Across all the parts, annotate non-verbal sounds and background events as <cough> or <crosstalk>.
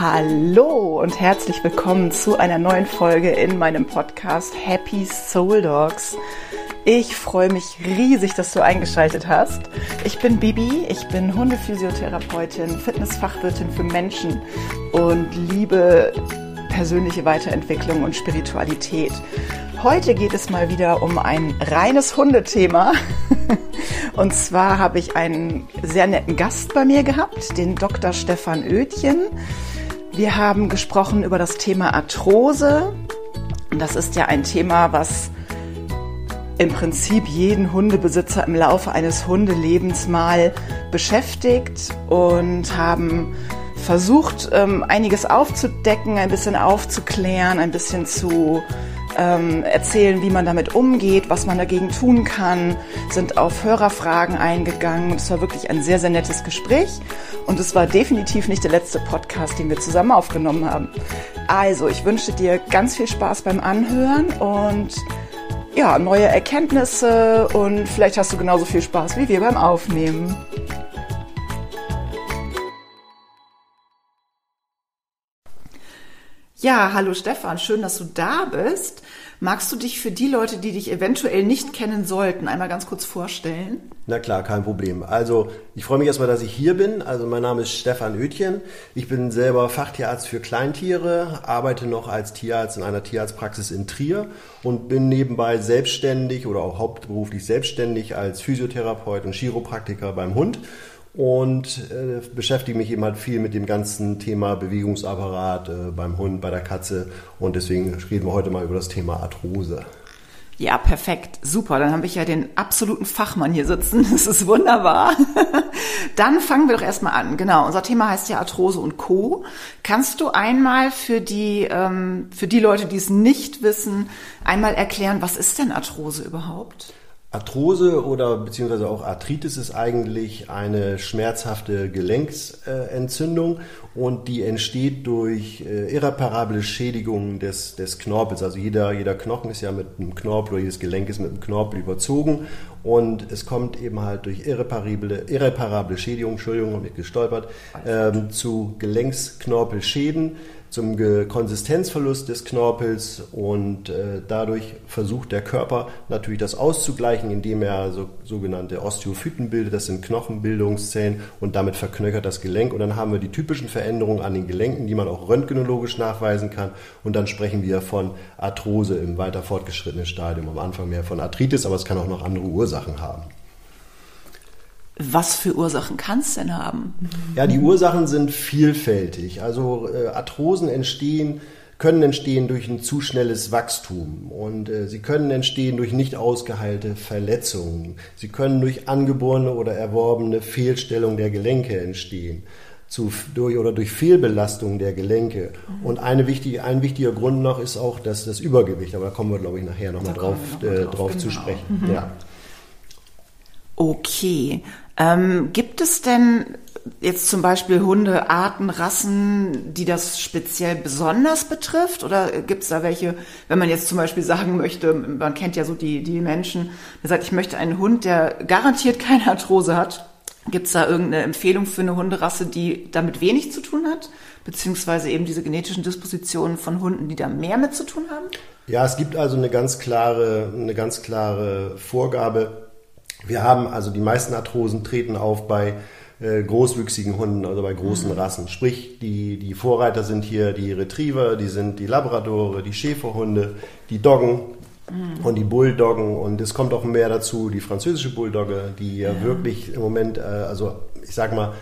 Hallo und herzlich willkommen zu einer neuen Folge in meinem Podcast Happy Soul Dogs. Ich freue mich riesig, dass du eingeschaltet hast. Ich bin Bibi, ich bin Hundephysiotherapeutin, Fitnessfachwirtin für Menschen und liebe persönliche Weiterentwicklung und Spiritualität. Heute geht es mal wieder um ein reines Hundethema. <laughs> Und zwar habe ich einen sehr netten Gast bei mir gehabt, den Dr. Stefan Oetjen. Wir haben gesprochen über das Thema Arthrose. Das ist ja ein Thema, was im Prinzip jeden Hundebesitzer im Laufe eines Hundelebens mal beschäftigt und haben versucht, ähm, einiges aufzudecken, ein bisschen aufzuklären, ein bisschen zu ähm, erzählen, wie man damit umgeht, was man dagegen tun kann, sind auf Hörerfragen eingegangen. Es war wirklich ein sehr, sehr nettes Gespräch und es war definitiv nicht der letzte Podcast, den wir zusammen aufgenommen haben. Also, ich wünsche dir ganz viel Spaß beim Anhören und ja, neue Erkenntnisse und vielleicht hast du genauso viel Spaß wie wir beim Aufnehmen. Ja, hallo Stefan, schön, dass du da bist. Magst du dich für die Leute, die dich eventuell nicht kennen sollten, einmal ganz kurz vorstellen? Na klar, kein Problem. Also ich freue mich erstmal, dass ich hier bin. Also mein Name ist Stefan Oetjen. Ich bin selber Fachtierarzt für Kleintiere, arbeite noch als Tierarzt in einer Tierarztpraxis in Trier und bin nebenbei selbstständig oder auch hauptberuflich selbstständig als Physiotherapeut und Chiropraktiker beim Hund und äh, beschäftige mich eben halt viel mit dem ganzen Thema Bewegungsapparat äh, beim Hund, bei der Katze und deswegen reden wir heute mal über das Thema Arthrose. Ja, perfekt. Super. Dann habe ich ja den absoluten Fachmann hier sitzen. Das ist wunderbar. <laughs> Dann fangen wir doch erstmal an. Genau. Unser Thema heißt ja Arthrose und Co. Kannst du einmal für die, ähm, für die Leute, die es nicht wissen, einmal erklären, was ist denn Arthrose überhaupt? Arthrose oder beziehungsweise auch Arthritis ist eigentlich eine schmerzhafte Gelenksentzündung und die entsteht durch äh, irreparable Schädigungen des, des Knorpels. Also jeder, jeder Knochen ist ja mit einem Knorpel oder jedes Gelenk ist mit einem Knorpel überzogen und es kommt eben halt durch irreparable, irreparable Schädigungen, Entschuldigung, habe ich gestolpert, ähm, zu Gelenksknorpelschäden zum Konsistenzverlust des Knorpels und äh, dadurch versucht der Körper natürlich das auszugleichen, indem er so, sogenannte Osteophyten bildet, das sind Knochenbildungszellen und damit verknöchert das Gelenk. Und dann haben wir die typischen Veränderungen an den Gelenken, die man auch röntgenologisch nachweisen kann. Und dann sprechen wir von Arthrose im weiter fortgeschrittenen Stadium, am Anfang mehr von Arthritis, aber es kann auch noch andere Ursachen haben. Was für Ursachen kann es denn haben? Ja, die Ursachen sind vielfältig. Also äh, Arthrosen entstehen, können entstehen durch ein zu schnelles Wachstum und äh, sie können entstehen durch nicht ausgeheilte Verletzungen. Sie können durch angeborene oder erworbene Fehlstellung der Gelenke entstehen. Zu, durch, oder durch Fehlbelastung der Gelenke. Und eine wichtige, ein wichtiger Grund noch ist auch das, das Übergewicht. Aber da kommen wir, glaube ich, nachher nochmal drauf, noch äh, drauf, drauf genau. zu sprechen. Mhm. Ja. Okay. Ähm, gibt es denn jetzt zum Beispiel Hunde, Arten, Rassen, die das speziell besonders betrifft? Oder gibt es da welche, wenn man jetzt zum Beispiel sagen möchte, man kennt ja so die, die Menschen, der sagt, ich möchte einen Hund, der garantiert keine Arthrose hat. Gibt es da irgendeine Empfehlung für eine Hunderasse, die damit wenig zu tun hat? Beziehungsweise eben diese genetischen Dispositionen von Hunden, die da mehr mit zu tun haben? Ja, es gibt also eine ganz klare, eine ganz klare Vorgabe wir haben also die meisten Arthrosen treten auf bei äh, großwüchsigen Hunden, also bei großen mhm. Rassen. Sprich, die, die Vorreiter sind hier die Retriever, die sind die Labradore, die Schäferhunde, die Doggen mhm. und die Bulldoggen. Und es kommt auch mehr dazu, die französische Bulldogge, die ja, ja wirklich im Moment, äh, also ich sag mal,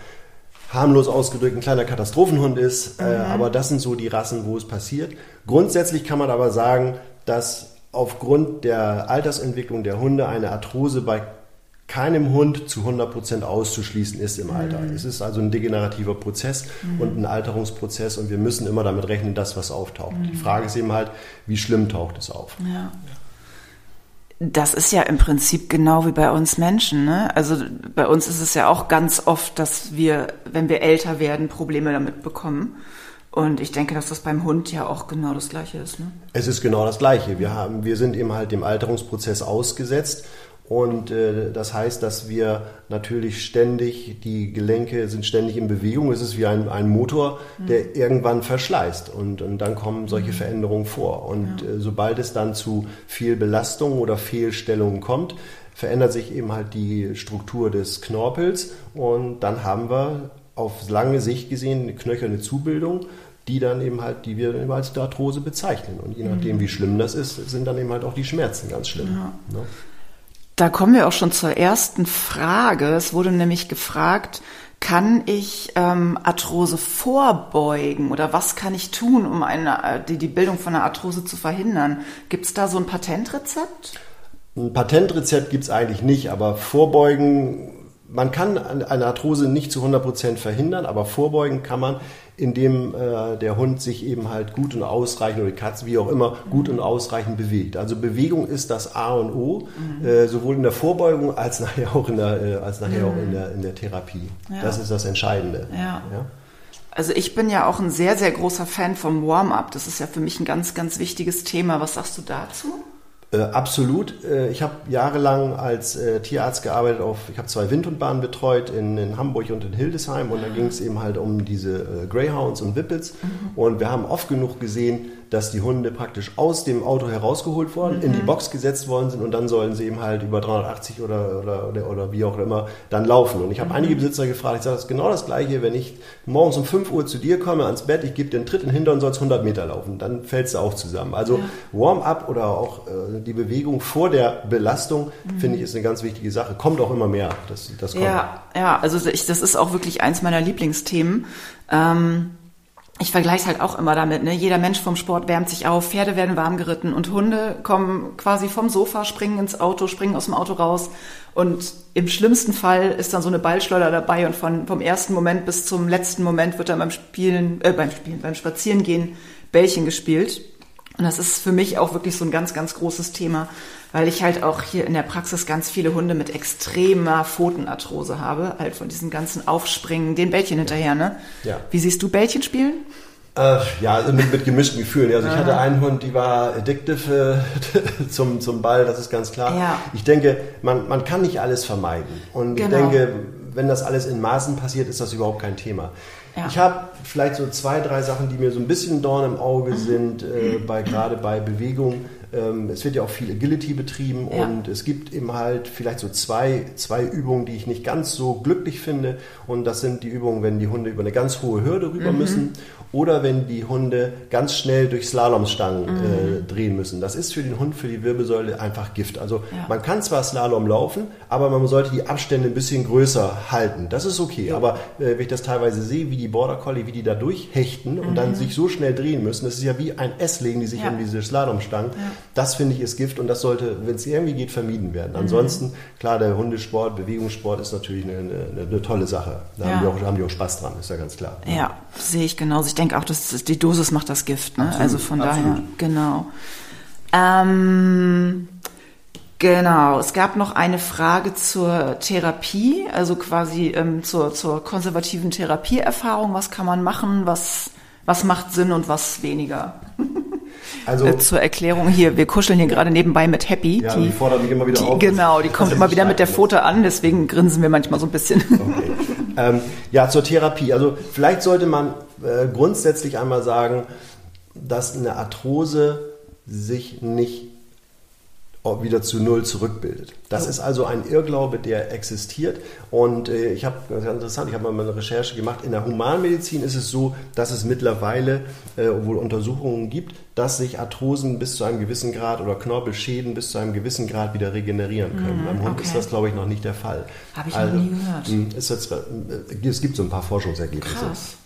harmlos ausgedrückt ein kleiner Katastrophenhund ist. Äh, mhm. Äh, aber das sind so die Rassen, wo es passiert. Grundsätzlich kann man aber sagen, dass aufgrund der Altersentwicklung der Hunde eine Arthrose bei keinem Hund zu 100% auszuschließen ist im Alter. Mhm. Es ist also ein degenerativer Prozess mhm. und ein Alterungsprozess und wir müssen immer damit rechnen, dass was auftaucht. Mhm. Die Frage ist eben halt, wie schlimm taucht es auf? Ja. Das ist ja im Prinzip genau wie bei uns Menschen. Ne? Also bei uns ist es ja auch ganz oft, dass wir, wenn wir älter werden, Probleme damit bekommen. Und ich denke, dass das beim Hund ja auch genau das Gleiche ist. Ne? Es ist genau das Gleiche. Wir, haben, wir sind eben halt dem Alterungsprozess ausgesetzt Und äh, das heißt, dass wir natürlich ständig, die Gelenke sind ständig in Bewegung. Es ist wie ein, ein Motor, der mhm. irgendwann verschleißt. Und, und dann kommen solche mhm. Veränderungen vor. Und ja. äh, sobald es dann zu viel Belastung oder Fehlstellungen kommt, verändert sich eben halt die Struktur des Knorpels. Und dann haben wir auf lange Sicht gesehen eine knöcherne Zubildung die dann eben halt, die wir als Arthrose bezeichnen. Und je nachdem, mhm. wie schlimm das ist, sind dann eben halt auch die Schmerzen ganz schlimm. Ja. Ne? Da kommen wir auch schon zur ersten Frage. Es wurde nämlich gefragt, kann ich ähm, Arthrose vorbeugen oder was kann ich tun, um eine, äh, die, die Bildung von einer Arthrose zu verhindern? Gibt es da so ein Patentrezept? Ein Patentrezept gibt es eigentlich nicht, aber vorbeugen, man kann eine Arthrose nicht zu 100% verhindern, aber vorbeugen kann man, indem äh, der Hund sich eben halt gut und ausreichend oder die Katze, wie auch immer, gut und ausreichend bewegt. Also Bewegung ist das A und O, mhm. äh, sowohl in der Vorbeugung als nachher auch in der, äh, als nachher mhm. auch in der, in der Therapie. Ja. Das ist das Entscheidende. Ja. ja. Also ich bin ja auch ein sehr, sehr großer Fan vom Warm-up. Das ist ja für mich ein ganz, ganz wichtiges Thema. Was sagst du dazu? Äh, absolut. Äh, ich habe jahrelang als äh, Tierarzt gearbeitet auf, ich habe zwei Windhundbahnen betreut in, in, Hamburg und in Hildesheim und da ging es eben halt um diese äh, Greyhounds und Whippets mhm. und wir haben oft genug gesehen, dass die Hunde praktisch aus dem Auto herausgeholt wurden, mhm. in die mhm. Box gesetzt worden sind und dann sollen sie eben halt über 380 oder, oder, oder, oder wie auch immer dann laufen. Und ich habe mhm. einige Besitzer gefragt, ich sage, das ist genau das Gleiche, wenn ich morgens um 5 Uhr zu dir komme ans Bett, ich gebe dir einen Tritt in den Hintern, sollst 100 Meter laufen, dann fällst du auch zusammen. Also ja. Warm-up oder auch äh, die Bewegung vor der Belastung, mhm. finde ich, ist eine ganz wichtige Sache. Kommt auch immer mehr, das, das kommt. Ja, ja also ich, das ist auch wirklich eins meiner Lieblingsthemen. Ähm, ich vergleiche es halt auch immer damit, ne? Jeder Mensch vom Sport wärmt sich auf, Pferde werden warm geritten und Hunde kommen quasi vom Sofa, springen ins Auto, springen aus dem Auto raus. Und im schlimmsten Fall ist dann so eine Ballschleuder dabei und von, vom ersten Moment bis zum letzten Moment wird dann beim Spielen, äh, beim Spielen, beim Spazierengehen Bällchen gespielt. Und das ist für mich auch wirklich so ein ganz, ganz großes Thema, weil ich halt auch hier in der Praxis ganz viele Hunde mit extremer Pfotenarthrose habe, halt von diesem ganzen Aufspringen, den Bällchen hinterher, ne? Ja. Wie siehst du Bällchen spielen? Äh, ja, also mit, mit, gemischten Gefühlen. Also ich hatte einen Hund, die war addictive äh, <laughs> zum, zum Ball, das ist ganz klar. Ja. Ich denke, man, man kann nicht alles vermeiden. Und genau. ich denke, wenn das alles in Maßen passiert, ist das überhaupt kein Thema. Ja. Ich habe vielleicht so zwei, drei Sachen, die mir so ein bisschen Dorn im Auge mhm. sind, äh, bei, gerade bei Bewegung. Ähm, es wird ja auch viel Agility betrieben ja. und es gibt eben halt vielleicht so zwei, zwei Übungen, die ich nicht ganz so glücklich finde. Und das sind die Übungen, wenn die Hunde über eine ganz hohe Hürde rüber mhm. müssen oder wenn die Hunde ganz schnell durch Slalomstangen mhm. äh, drehen müssen. Das ist für den Hund, für die Wirbelsäule einfach Gift. Also ja. man kann zwar Slalom laufen, aber man sollte die Abstände ein bisschen größer halten. Das ist okay. Ja. Aber äh, wenn ich das teilweise sehe, wie die Border Collie, wie die da durchhechten und dann mhm. sich so schnell drehen müssen, das ist ja wie ein S legen die sich um diese Slalomstangen. Das finde ich ist Gift und das sollte, wenn es irgendwie geht, vermieden werden. Mhm. Ansonsten, klar, der Hundesport, Bewegungssport ist natürlich eine, eine, eine tolle Sache. Da haben, die auch, haben die auch Spaß dran, ist ja ganz klar. Ja, sehe ich genauso. Ich denke, denke auch, dass die Dosis macht das Gift. Ne? Absolut, also von absolut. daher, genau. Ähm, genau. Es gab noch eine Frage zur Therapie, also quasi ähm, zur, zur konservativen Therapieerfahrung. Was kann man machen? Was, was macht Sinn und was weniger? <laughs> Also, äh, zur Erklärung hier, wir kuscheln hier gerade nebenbei mit Happy. Ja, die, die fordert mich immer wieder die, auf. Genau, die kommt immer wieder mit der Pfote an, deswegen grinsen wir manchmal so ein bisschen. Okay. Ähm, ja, zur Therapie. Also vielleicht sollte man äh, grundsätzlich einmal sagen, dass eine Arthrose sich nicht wieder zu Null zurückbildet. Das ist also ein Irrglaube, der existiert. Und äh, ich habe, das ist interessant, ich habe mal eine Recherche gemacht. In der Humanmedizin ist es so, dass es mittlerweile äh, wohl Untersuchungen gibt, dass sich Arthrosen bis zu einem gewissen Grad oder Knorpelschäden bis zu einem gewissen Grad wieder regenerieren können. Mm, Beim Hund okay. ist das, glaube ich, noch nicht der Fall. Habe ich also, noch nie gehört. Hm, ist jetzt, äh, es gibt so ein paar Forschungsergebnisse. Krass.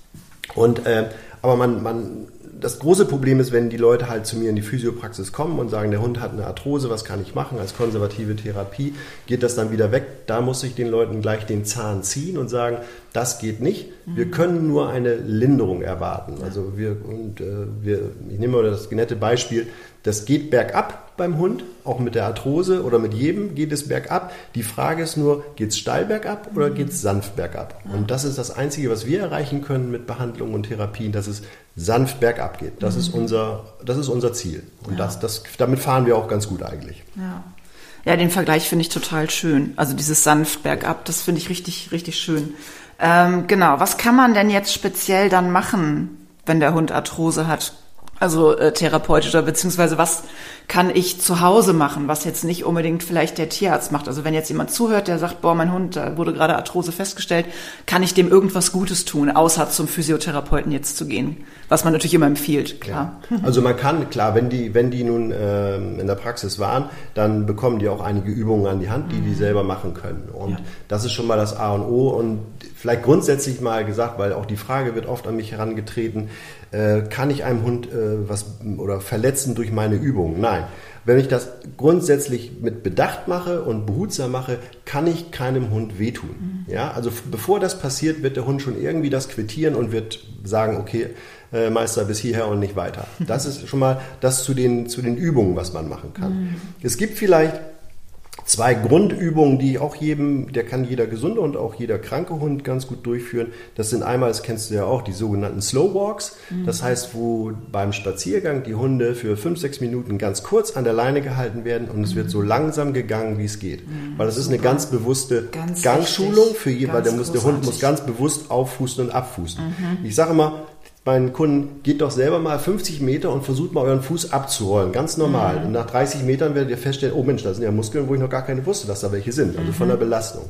Und, äh, aber man, man, das große Problem ist, wenn die Leute halt zu mir in die Physiopraxis kommen und sagen, der Hund hat eine Arthrose, was kann ich machen als konservative Therapie, geht das dann wieder weg. Da muss ich den Leuten gleich den Zahn ziehen und sagen, das geht nicht. Wir mhm. können nur eine Linderung erwarten. Also wir, und, äh, wir, ich nehme mal das nette Beispiel, das geht bergab beim Hund, auch mit der Arthrose oder mit jedem geht es bergab. Die Frage ist nur, geht es steil bergab oder mhm. geht es sanft bergab? Und das ist das Einzige, was wir erreichen können mit Behandlung und Therapien, dass es sanft bergab geht. Das, mhm. ist, unser, das ist unser Ziel. Und ja. das, das, damit fahren wir auch ganz gut eigentlich. Ja. Ja, den Vergleich finde ich total schön. Also dieses sanft bergab, das finde ich richtig, richtig schön. Ähm, genau, was kann man denn jetzt speziell dann machen, wenn der Hund Arthrose hat? Also äh, therapeutischer, beziehungsweise was kann ich zu Hause machen, was jetzt nicht unbedingt vielleicht der Tierarzt macht. Also wenn jetzt jemand zuhört, der sagt, boah, mein Hund, da wurde gerade Arthrose festgestellt, kann ich dem irgendwas Gutes tun, außer zum Physiotherapeuten jetzt zu gehen, was man natürlich immer empfiehlt, klar. Ja. Also man kann, klar, wenn die, wenn die nun äh, in der Praxis waren, dann bekommen die auch einige Übungen an die Hand, die die mhm. selber machen können. Und ja. das ist schon mal das A und O. Und vielleicht grundsätzlich mal gesagt, weil auch die Frage wird oft an mich herangetreten, äh, kann ich einem Hund äh, was oder verletzen durch meine Übung? Nein. Wenn ich das grundsätzlich mit Bedacht mache und behutsam mache, kann ich keinem Hund wehtun. Mhm. Ja, also bevor das passiert, wird der Hund schon irgendwie das quittieren und wird sagen, okay, äh, Meister bis hierher und nicht weiter. Das <laughs> ist schon mal das zu den, zu den Übungen, was man machen kann. Mhm. Es gibt vielleicht zwei Grundübungen, die auch jedem, der kann jeder gesunde und auch jeder kranke Hund ganz gut durchführen. Das sind einmal, das kennst du ja auch, die sogenannten Slow Walks. Mhm. Das heißt, wo beim Spaziergang die Hunde für fünf, sechs Minuten ganz kurz an der Leine gehalten werden und es mhm. wird so langsam gegangen, wie es geht. Mhm. Weil das ist eine ganz bewusste ganz Gangschulung für jeden, weil der, muss, der Hund muss ganz bewusst auffußen und abfußen. Mhm. Ich sage immer, meinen Kunden, geht doch selber mal 50 Meter und versucht mal euren Fuß abzurollen. Ganz normal. Mhm. Und nach 30 Metern werdet ihr feststellen, oh Mensch, da sind ja Muskeln, wo ich noch gar keine wusste, dass da welche sind. Also mhm. von der Belastung.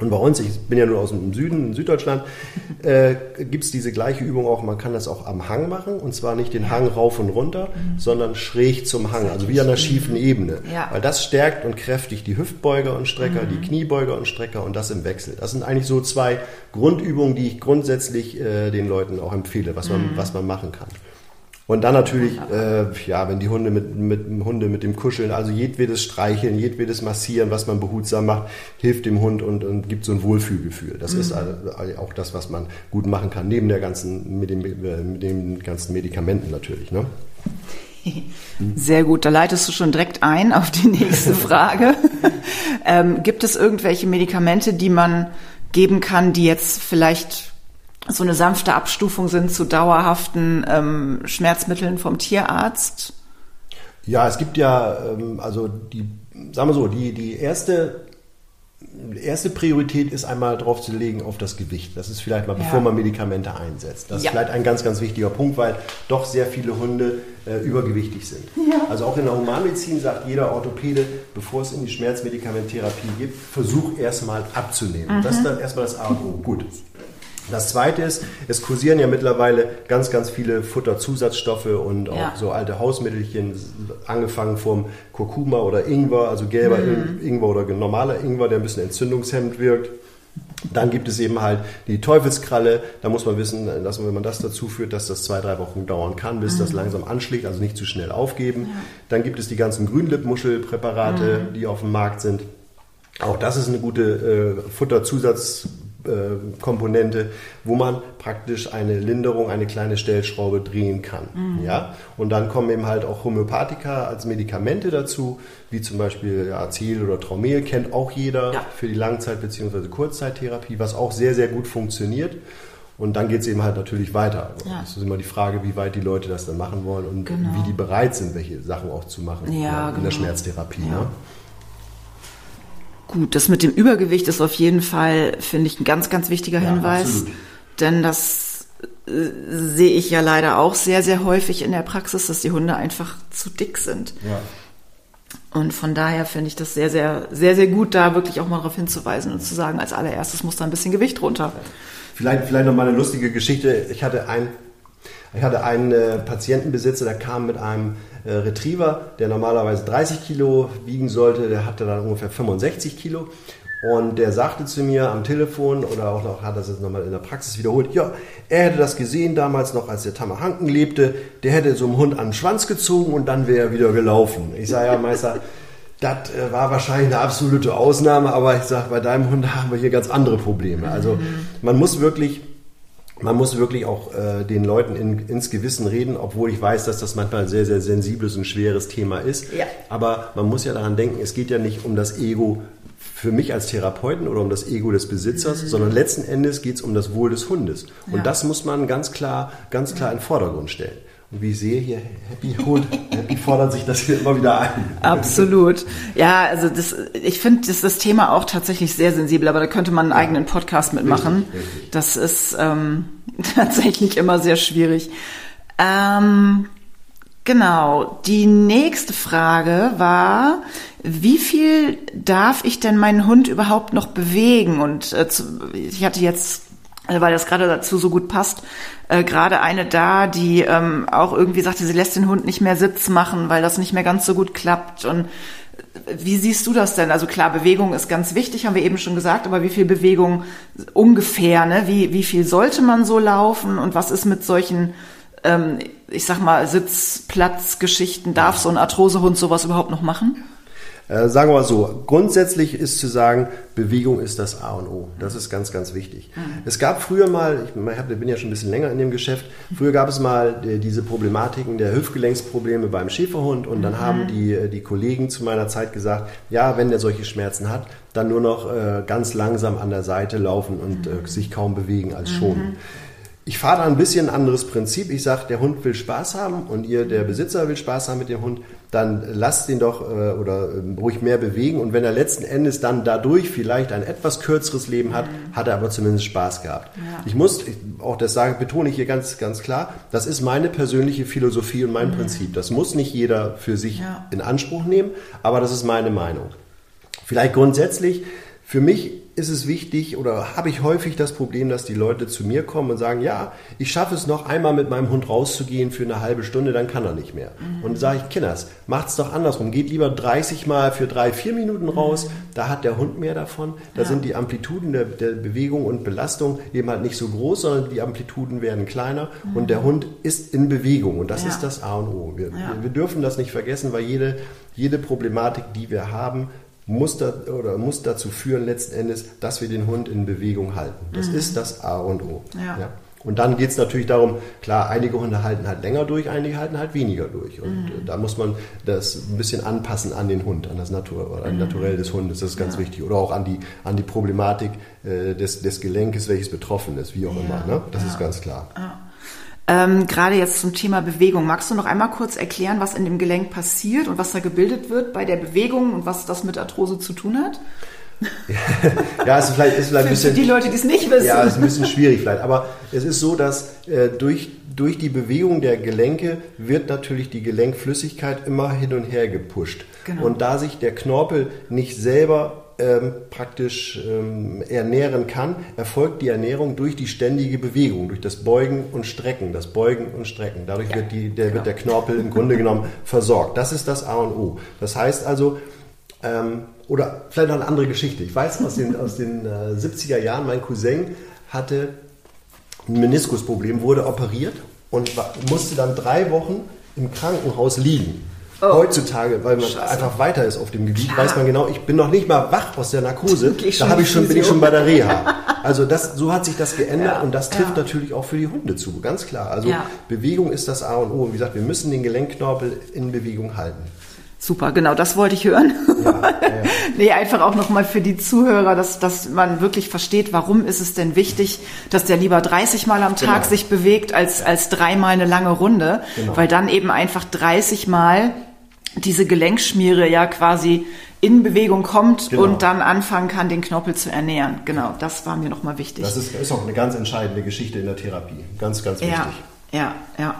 Und bei uns, ich bin ja nur aus dem Süden, in Süddeutschland, <laughs> äh, gibt es diese gleiche Übung auch, man kann das auch am Hang machen. Und zwar nicht den Hang rauf und runter, mhm. sondern schräg zum Hang, also wie an einer schiefen Ebene. Ja. Weil das stärkt und kräftigt die Hüftbeuger und Strecker, mhm. die Kniebeuger und Strecker und das im Wechsel. Das sind eigentlich so zwei Grundübungen, die ich grundsätzlich äh, den Leuten auch empfehle, was man, mhm. was man machen kann. Und dann natürlich, äh, ja, wenn die Hunde mit, mit Hunde mit dem Kuscheln, also jedwedes Streicheln, jedwedes Massieren, was man behutsam macht, hilft dem Hund und, und gibt so ein Wohlfühlgefühl. Das mhm. ist also auch das, was man gut machen kann, neben der ganzen, mit, dem, mit den ganzen Medikamenten natürlich. Ne? <laughs> Sehr gut, da leitest du schon direkt ein auf die nächste <laughs> Frage. ähm, gibt es irgendwelche Medikamente, die man geben kann, die jetzt vielleicht so eine sanfte Abstufung sind zu dauerhaften ähm, Schmerzmitteln vom Tierarzt? Ja, es gibt ja, ähm, also die, sagen wir so, die, die erste erste Priorität ist einmal drauf zu legen auf das Gewicht. Das ist vielleicht mal, ja. bevor man Medikamente einsetzt. Das ja. ist vielleicht ein ganz, ganz wichtiger Punkt, weil doch sehr viele Hunde äh, übergewichtig sind. Ja. Also auch in der Humanmedizin sagt jeder Orthopäde, bevor es in die Schmerzmedikamenttherapie gibt, versuch erstmal abzunehmen. Mhm. Das ist dann erstmal das A und O. Gut. Das zweite ist, es kursieren ja mittlerweile ganz, ganz viele Futterzusatzstoffe und auch ja. so alte Hausmittelchen, angefangen vom Kurkuma oder Ingwer, also gelber mhm. Ingwer oder normaler Ingwer, der ein bisschen entzündungshemmend wirkt. Dann gibt es eben halt die Teufelskralle. Da muss man wissen, dass wenn man das dazu führt, dass das zwei, drei Wochen dauern kann, bis mhm. das langsam anschlägt, also nicht zu schnell aufgeben. Ja. Dann gibt es die ganzen Grünlippmuschelpräparate, mhm. die auf dem Markt sind. Auch das ist eine gute äh, Futterzusatz äh, Komponente, wo man praktisch eine Linderung, eine kleine Stellschraube drehen kann. Mhm. Ja? Und dann kommen eben halt auch Homöopathika als Medikamente dazu, wie zum Beispiel Azil oder Traumel, kennt auch jeder ja. für die Langzeit- bzw. Kurzzeittherapie, was auch sehr, sehr gut funktioniert. Und dann geht es eben halt natürlich weiter. Ja. Das ist immer die Frage, wie weit die Leute das dann machen wollen und genau. wie die bereit sind, welche Sachen auch zu machen ja, in genau. der Schmerztherapie. Ja. Ne? Gut, das mit dem Übergewicht ist auf jeden Fall, finde ich, ein ganz, ganz wichtiger ja, Hinweis. Absolut. Denn das äh, sehe ich ja leider auch sehr, sehr häufig in der Praxis, dass die Hunde einfach zu dick sind. Ja. Und von daher finde ich das sehr, sehr, sehr, sehr gut, da wirklich auch mal darauf hinzuweisen und zu sagen, als allererstes muss da ein bisschen Gewicht runter. Vielleicht, vielleicht noch mal eine lustige Geschichte. Ich hatte ein, ich hatte einen äh, Patientenbesitzer, der kam mit einem äh, Retriever, der normalerweise 30 Kilo wiegen sollte, der hatte dann ungefähr 65 Kilo. Und der sagte zu mir am Telefon oder auch noch hat er es nochmal in der Praxis wiederholt, ja, er hätte das gesehen damals noch, als der Tamahanken lebte, der hätte so einen Hund an den Schwanz gezogen und dann wäre er wieder gelaufen. Ich sage ja, Meister, <laughs> das äh, war wahrscheinlich eine absolute Ausnahme, aber ich sage, bei deinem Hund haben wir hier ganz andere Probleme. Also mhm. man muss wirklich man muss wirklich auch äh, den Leuten in, ins Gewissen reden, obwohl ich weiß, dass das manchmal ein sehr, sehr sensibles und schweres Thema ist. Ja. Aber man muss ja daran denken, es geht ja nicht um das Ego für mich als Therapeuten oder um das Ego des Besitzers, mhm. sondern letzten Endes geht es um das Wohl des Hundes. Und ja. das muss man ganz klar, ganz klar in den Vordergrund stellen. Wie ich sehe hier, Happy Hund, Happy fordert sich das hier immer wieder ein. Absolut. Ja, also das, ich finde das, das Thema auch tatsächlich sehr sensibel, aber da könnte man einen ja. eigenen Podcast mitmachen. Richtig, richtig. Das ist ähm, <laughs> tatsächlich immer sehr schwierig. Ähm, genau. Die nächste Frage war, wie viel darf ich denn meinen Hund überhaupt noch bewegen? Und äh, ich hatte jetzt weil das gerade dazu so gut passt, äh, gerade eine da, die ähm, auch irgendwie sagte, sie lässt den Hund nicht mehr Sitz machen, weil das nicht mehr ganz so gut klappt. Und äh, wie siehst du das denn? Also klar, Bewegung ist ganz wichtig, haben wir eben schon gesagt, aber wie viel Bewegung ungefähr? Ne? Wie, wie viel sollte man so laufen? Und was ist mit solchen, ähm, ich sag mal, Sitzplatzgeschichten? Darf so ein Arthrosehund sowas überhaupt noch machen? Äh, sagen wir mal so, grundsätzlich ist zu sagen, Bewegung ist das A und O. Das ist ganz, ganz wichtig. Mhm. Es gab früher mal, ich bin ja schon ein bisschen länger in dem Geschäft, früher gab es mal äh, diese Problematiken der Hüftgelenksprobleme beim Schäferhund und dann mhm. haben die, äh, die Kollegen zu meiner Zeit gesagt, ja, wenn der solche Schmerzen hat, dann nur noch äh, ganz langsam an der Seite laufen und mhm. äh, sich kaum bewegen als schonen. Mhm. Ich fahre da ein bisschen ein anderes Prinzip. Ich sage, der Hund will Spaß haben und ihr, der Besitzer, will Spaß haben mit dem Hund, dann lasst ihn doch äh, oder äh, ruhig mehr bewegen. Und wenn er letzten Endes dann dadurch vielleicht ein etwas kürzeres Leben hat, mhm. hat er aber zumindest Spaß gehabt. Ja. Ich muss, auch das sage, betone ich hier ganz, ganz klar, das ist meine persönliche Philosophie und mein mhm. Prinzip. Das muss nicht jeder für sich ja. in Anspruch nehmen, aber das ist meine Meinung. Vielleicht grundsätzlich, für mich ist es wichtig oder habe ich häufig das Problem, dass die Leute zu mir kommen und sagen, ja, ich schaffe es noch einmal mit meinem Hund rauszugehen für eine halbe Stunde, dann kann er nicht mehr. Mhm. Und sage ich, Kinders, macht es doch andersrum. Geht lieber 30 Mal für drei, vier Minuten raus, mhm. da hat der Hund mehr davon. Da ja. sind die Amplituden der, der, Bewegung und Belastung eben halt nicht so groß, sondern die Amplituden werden kleiner mhm. und der Hund ist in Bewegung und das ja. ist das A und O. Wir, ja. wir dürfen das nicht vergessen, weil jede, jede Problematik, die wir haben, muss, da, oder muss dazu führen, letzten Endes, dass wir den Hund in Bewegung halten. Das mhm. ist das A und O. Ja. ja. Und dann geht es natürlich darum, klar, einige Hunde halten halt länger durch, einige halten halt weniger durch. Und mhm. da muss man das ein bisschen anpassen an den Hund, an das Natur, oder an mhm. Naturell des Hundes, das ist ganz ja. wichtig. Oder auch an die, an die Problematik äh, des, des Gelenkes, welches betroffen ist, wie auch ja. immer. Ne? Das ist ganz klar. Ähm, Gerade jetzt zum Thema Bewegung. Magst du noch einmal kurz erklären, was in dem Gelenk passiert und was da gebildet wird bei der Bewegung und was das mit Arthrose zu tun hat? <laughs> ja, es ist vielleicht, ist vielleicht ein bisschen. Für die Leute, die es nicht wissen. Ja, es ist ein bisschen schwierig vielleicht. Aber es ist so, dass äh, durch, durch die Bewegung der Gelenke wird natürlich die Gelenkflüssigkeit immer hin und her gepusht. Genau. Und da sich der Knorpel nicht selber ähm, praktisch ähm, ernähren kann, erfolgt die Ernährung durch die ständige Bewegung, durch das Beugen und Strecken, das Beugen und Strecken. Dadurch ja, wird, die, der, genau. wird der Knorpel im Grunde genommen <laughs> versorgt. Das ist das A und O. Das heißt also, ähm, oder vielleicht noch eine andere Geschichte. Ich weiß aus den, aus den äh, 70er Jahren, mein Cousin hatte ein Meniskusproblem, wurde operiert und war, musste dann drei Wochen im Krankenhaus liegen. Oh. Heutzutage, weil man Scheiße. einfach weiter ist auf dem Gebiet, Klar. weiß man genau, ich bin noch nicht mal wach aus der Narkose, da habe ich schon, bin ich schon bei der Reha. Also das, so hat sich das geändert ja. und das trifft ja. natürlich auch für die Hunde zu, ganz klar. Also ja. Bewegung ist das A und O. Und wie gesagt, wir müssen den Gelenkknorpel in Bewegung halten. Super, genau, das wollte ich hören. Ja, <laughs> nee, einfach auch nochmal für die Zuhörer, dass, dass man wirklich versteht, warum ist es denn wichtig, dass der lieber 30 Mal am Tag genau. sich bewegt, als, als dreimal eine lange Runde, genau. weil dann eben einfach 30 Mal diese Gelenkschmiere ja quasi in Bewegung kommt genau. und dann anfangen kann, den Knorpel zu ernähren. Genau, das war mir nochmal wichtig. Das ist, ist auch eine ganz entscheidende Geschichte in der Therapie. Ganz, ganz wichtig. Ja, ja, ja.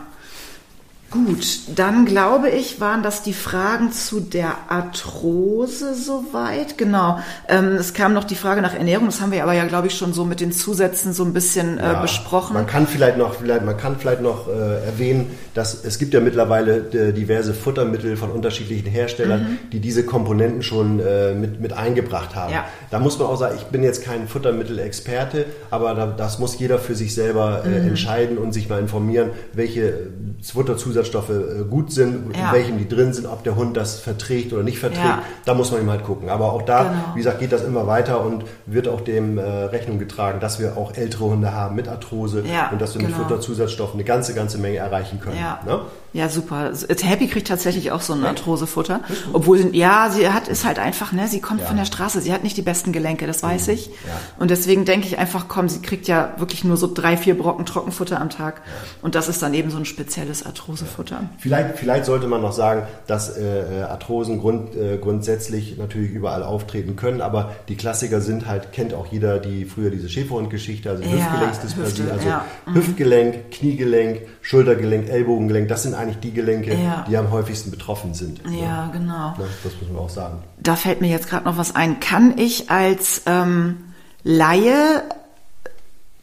Gut, dann glaube ich, waren das die Fragen zu der Arthrose soweit. Genau. Ähm, es kam noch die Frage nach Ernährung. Das haben wir aber ja, glaube ich, schon so mit den Zusätzen so ein bisschen äh, ja, besprochen. Man kann vielleicht noch, vielleicht, man kann vielleicht noch äh, erwähnen, dass es gibt ja mittlerweile äh, diverse Futtermittel von unterschiedlichen Herstellern, mhm. die diese Komponenten schon äh, mit, mit eingebracht haben. Ja. Da muss man auch sagen, ich bin jetzt kein Futtermittelexperte, aber da, das muss jeder für sich selber äh, mhm. entscheiden und sich mal informieren, welche Futterzusatz Zusatzstoffe äh, gut sind, Ja. in welchem die drin sind, ob der Hund das verträgt oder nicht verträgt, Ja. da muss man ihm halt gucken. Aber auch da, Genau. wie gesagt, geht das immer weiter und wird auch dem äh, Rechnung getragen, dass wir auch ältere Hunde haben mit Arthrose Ja, und dass wir mit genau. Futterzusatzstoffen eine ganze, ganze Menge erreichen können. Ne? Ja, super. Happy kriegt tatsächlich auch so ein Arthrosefutter. Obwohl, sie- ja, sie hat, ist halt einfach, ne, sie kommt Ja. von der Straße, sie hat nicht die besten Gelenke, das weiß ich. Und deswegen denke ich einfach, komm, sie kriegt ja wirklich nur so drei, vier Brocken Trockenfutter am Tag. Und das ist dann eben so ein spezielles Arthrosefutter. Vielleicht, vielleicht sollte man noch sagen, dass äh, Arthrosen grund, äh, grundsätzlich natürlich überall auftreten können, aber die Klassiker sind halt, kennt auch jeder, die früher diese Schäferhund-Geschichte, also Ja, Hüftgelenksdysplasie, also ja. Mhm. Hüftgelenk, Kniegelenk, Schultergelenk, Ellbogengelenk, das sind eigentlich die Gelenke, Ja. die am häufigsten betroffen sind. Ja, genau. Ne, das muss man auch sagen. Da fällt mir jetzt gerade noch was ein. Kann ich als ähm, Laie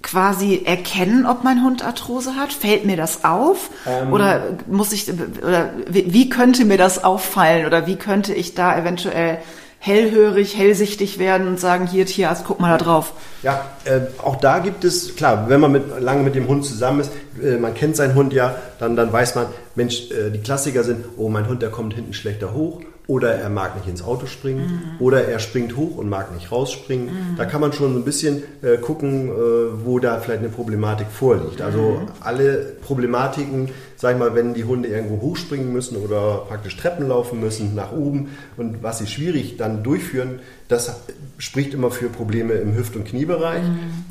quasi erkennen, ob mein Hund Arthrose hat? Fällt mir das auf? Ähm. oder muss ich oder wie könnte mir das auffallen oder wie könnte ich da eventuell hellhörig, hellsichtig werden und sagen, hier Tierarzt, guck mal da drauf. Ja, äh, auch da gibt es, klar, wenn man mit, lange mit dem Hund zusammen ist, äh, man kennt seinen Hund ja, dann, dann weiß man, Mensch, äh, die Klassiker sind, oh, mein Hund, der kommt hinten schlechter hoch oder er mag nicht ins Auto springen oder er springt hoch und mag nicht rausspringen. Da kann man schon ein bisschen äh, gucken, äh, wo da vielleicht eine Problematik vorliegt. Also alle Problematiken, sag ich mal, wenn die Hunde irgendwo hochspringen müssen oder praktisch Treppen laufen müssen nach oben und was sie schwierig dann durchführen, das spricht immer für Probleme im Hüft- und Kniebereich.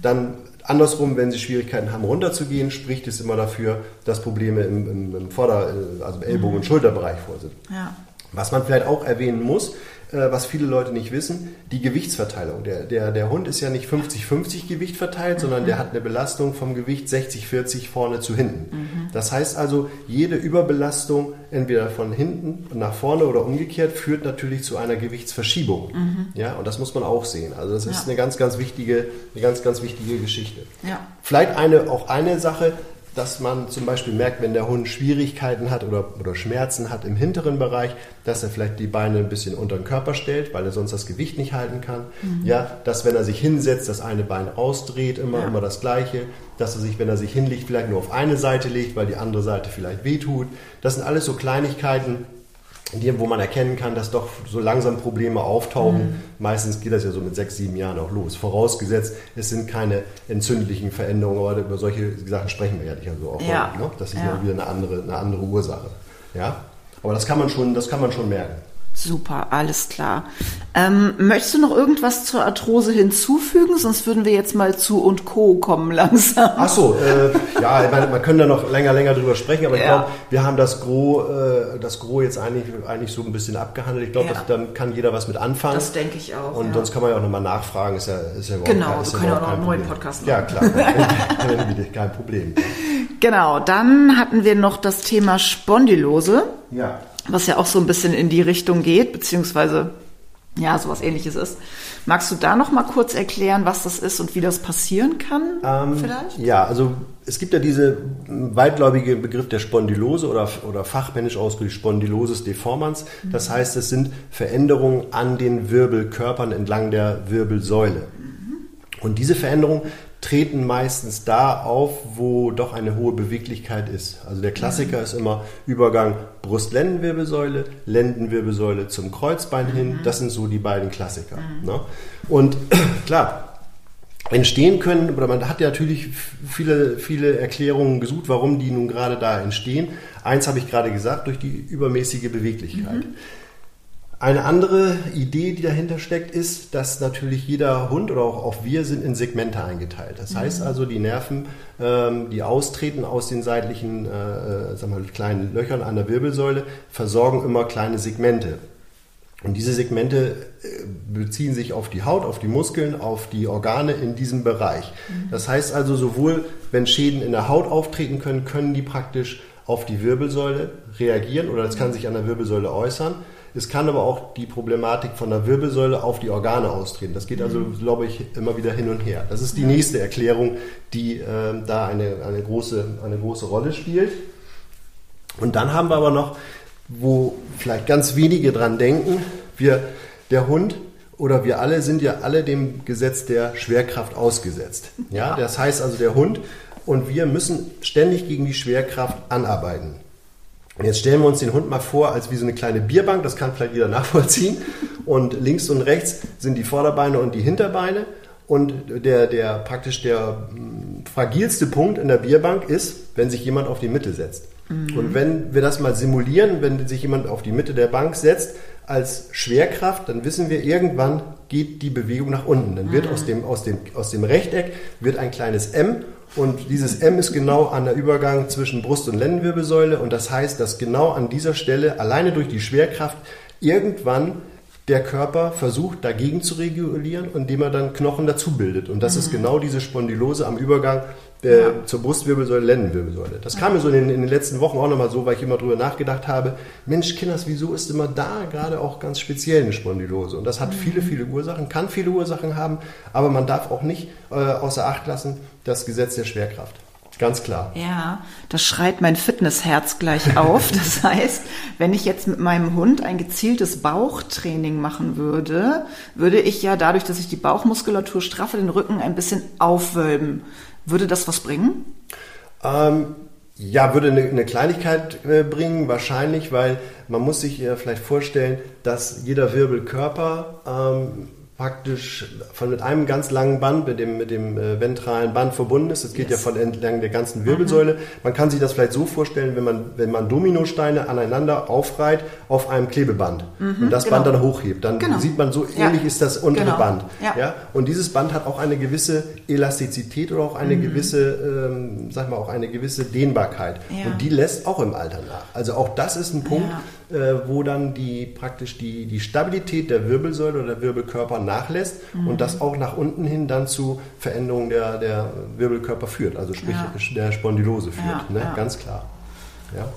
Dann andersrum, wenn sie Schwierigkeiten haben, runterzugehen, spricht es immer dafür, dass Probleme im, im, im Vorder-, also im Ellbogen- und Schulterbereich vor sind. Ja. Was man vielleicht auch erwähnen muss, äh, was viele Leute nicht wissen, die Gewichtsverteilung. Der, der, der Hund ist ja nicht 50-50 Gewicht verteilt, sondern der hat eine Belastung vom Gewicht 60-40 vorne zu hinten. Das heißt also, jede Überbelastung, entweder von hinten nach vorne oder umgekehrt, führt natürlich zu einer Gewichtsverschiebung. Ja, und das muss man auch sehen. Also das ist Ja. eine ganz, ganz wichtige, eine ganz, ganz wichtige Geschichte. Ja. Vielleicht eine, auch eine Sache, dass man zum Beispiel merkt, wenn der Hund Schwierigkeiten hat oder, oder Schmerzen hat im hinteren Bereich, dass er vielleicht die Beine ein bisschen unter den Körper stellt, weil er sonst das Gewicht nicht halten kann. Ja, dass wenn er sich hinsetzt, das eine Bein rausdreht, immer, Ja. immer das gleiche. Dass er sich, wenn er sich hinlegt, vielleicht nur auf eine Seite legt, weil die andere Seite vielleicht wehtut. Das sind alles so Kleinigkeiten, die, wo man erkennen kann, dass doch so langsam Probleme auftauchen. Meistens geht das ja so mit sechs, sieben Jahren auch los. Vorausgesetzt, es sind keine entzündlichen Veränderungen, aber über solche Sachen sprechen wir ja nicht also auch. Ja. heute, Ne? Das ist Ja. wieder eine andere, eine andere Ursache. Ja? Aber das kann man schon, das kann man schon merken. Super, alles klar. Ähm, möchtest du noch irgendwas zur Arthrose hinzufügen? Sonst würden wir jetzt mal zu und Co. kommen langsam. Ach so, äh, ja, ich meine, man könnte da noch länger, länger drüber sprechen, aber ich Ja. glaube, wir haben das Gros, äh, das Gros jetzt eigentlich, eigentlich so ein bisschen abgehandelt. Ich glaube, Ja. dann kann jeder was mit anfangen. Das denke ich auch. Und ja. sonst kann man ja auch nochmal nachfragen, ist ja, ist ja überhaupt Genau, kein, wir ist können ja auch noch einen neuen. Podcast Ja, klar, <laughs> kein Problem. Genau, dann hatten wir noch das Thema Spondylose, Ja. Was ja auch so ein bisschen in die Richtung geht, beziehungsweise ja, sowas ähnliches ist. Magst du da noch mal kurz erklären, was das ist und wie das passieren kann? Ähm, vielleicht? Ja, also es gibt ja diese weitläufige Begriff der Spondylose oder, oder fachmännisch ausgedrückt Spondylosis deformans. Das heißt, es sind Veränderungen an den Wirbelkörpern entlang der Wirbelsäule. Und diese Veränderungen treten meistens da auf, wo doch eine hohe Beweglichkeit ist. Also der Klassiker ist immer Übergang Brust-Lendenwirbelsäule, Lendenwirbelsäule zum Kreuzbein hin. Das sind so die beiden Klassiker. Ne? Und <clears throat> klar, entstehen können, oder man hat ja natürlich viele, viele Erklärungen gesucht, warum die nun gerade da entstehen. Eins habe ich gerade gesagt, durch die übermäßige Beweglichkeit. Eine andere Idee, die dahinter steckt, ist, dass natürlich jeder Hund oder auch, auch wir sind in Segmente eingeteilt. Das heißt also, die Nerven, ähm, die austreten aus den seitlichen äh, sagen wir, kleinen Löchern an der Wirbelsäule, versorgen immer kleine Segmente. Und diese Segmente äh, beziehen sich auf die Haut, auf die Muskeln, auf die Organe in diesem Bereich. Das heißt also, sowohl wenn Schäden in der Haut auftreten können, können die praktisch auf die Wirbelsäule reagieren oder das kann sich an der Wirbelsäule äußern. Es kann aber auch die Problematik von der Wirbelsäule auf die Organe austreten. Das geht also, glaube ich, immer wieder hin und her. Das ist die nächste Erklärung, die ähm, da eine, eine, große, eine große Rolle spielt. Und dann haben wir aber noch, wo vielleicht ganz wenige dran denken, wir, der Hund oder wir alle sind ja alle dem Gesetz der Schwerkraft ausgesetzt. Ja, das heißt also der Hund und wir müssen ständig gegen die Schwerkraft anarbeiten. Und jetzt stellen wir uns den Hund mal vor, als wie so eine kleine Bierbank, das kann vielleicht jeder <laughs> nachvollziehen. Und links und rechts sind die Vorderbeine und die Hinterbeine. Und der, der praktisch der mm, fragilste Punkt in der Bierbank ist, wenn sich jemand auf die Mitte setzt. Mhm. Und wenn wir das mal simulieren, wenn sich jemand auf die Mitte der Bank setzt, als Schwerkraft, dann wissen wir, irgendwann geht die Bewegung nach unten. Dann wird mhm. aus, dem, aus, dem, aus dem Rechteck wird ein kleines M und dieses M ist genau an der Übergang zwischen Brust- und Lendenwirbelsäule und das heißt, dass genau an dieser Stelle alleine durch die Schwerkraft irgendwann der Körper versucht dagegen zu regulieren, indem er dann Knochen dazu bildet. Und das mhm. ist genau diese Spondylose am Übergang äh, ja. zur Brustwirbelsäule, Lendenwirbelsäule. Das kam mir so in den, in den letzten Wochen auch nochmal so, weil ich immer drüber nachgedacht habe, Mensch, Kinders, wieso ist immer da gerade auch ganz speziell eine Spondylose? Und das hat mhm. viele, viele Ursachen, kann viele Ursachen haben, aber man darf auch nicht äh, außer Acht lassen das Gesetz der Schwerkraft. Ganz klar. Ja, das schreit mein Fitnessherz gleich auf. <laughs> Das heißt, wenn ich jetzt mit meinem Hund ein gezieltes Bauchtraining machen würde, würde ich ja dadurch, dass ich die Bauchmuskulatur straffe, den Rücken ein bisschen aufwölben. Würde das was bringen? Ähm, ja, würde eine, eine Kleinigkeit äh, bringen, wahrscheinlich, weil man muss sich äh, vielleicht vorstellen, dass jeder Wirbelkörper ähm, praktisch von mit einem ganz langen Band, mit dem, mit dem äh, ventralen Band verbunden ist. Das geht yes. ja von entlang der ganzen Wirbelsäule. Mhm. Man kann sich das vielleicht so vorstellen, wenn man, wenn man Dominosteine aneinander aufreiht auf einem Klebeband mhm, und das genau. Band dann hochhebt, dann genau. sieht man, so ähnlich ja. ist das untere genau. Band. Ja. ja. Und dieses Band hat auch eine gewisse Elastizität oder auch eine mhm. gewisse, ähm, sag mal, auch eine gewisse Dehnbarkeit. Ja. Und die lässt auch im Alter nach. Also auch das ist ein Punkt, wo dann die praktisch die, die Stabilität der Wirbelsäule oder der Wirbelkörper nachlässt mhm. und das auch nach unten hin dann zu Veränderungen der, der Wirbelkörper führt, also sprich ja. der Spondylose führt, ja, ne? Ja. ganz klar.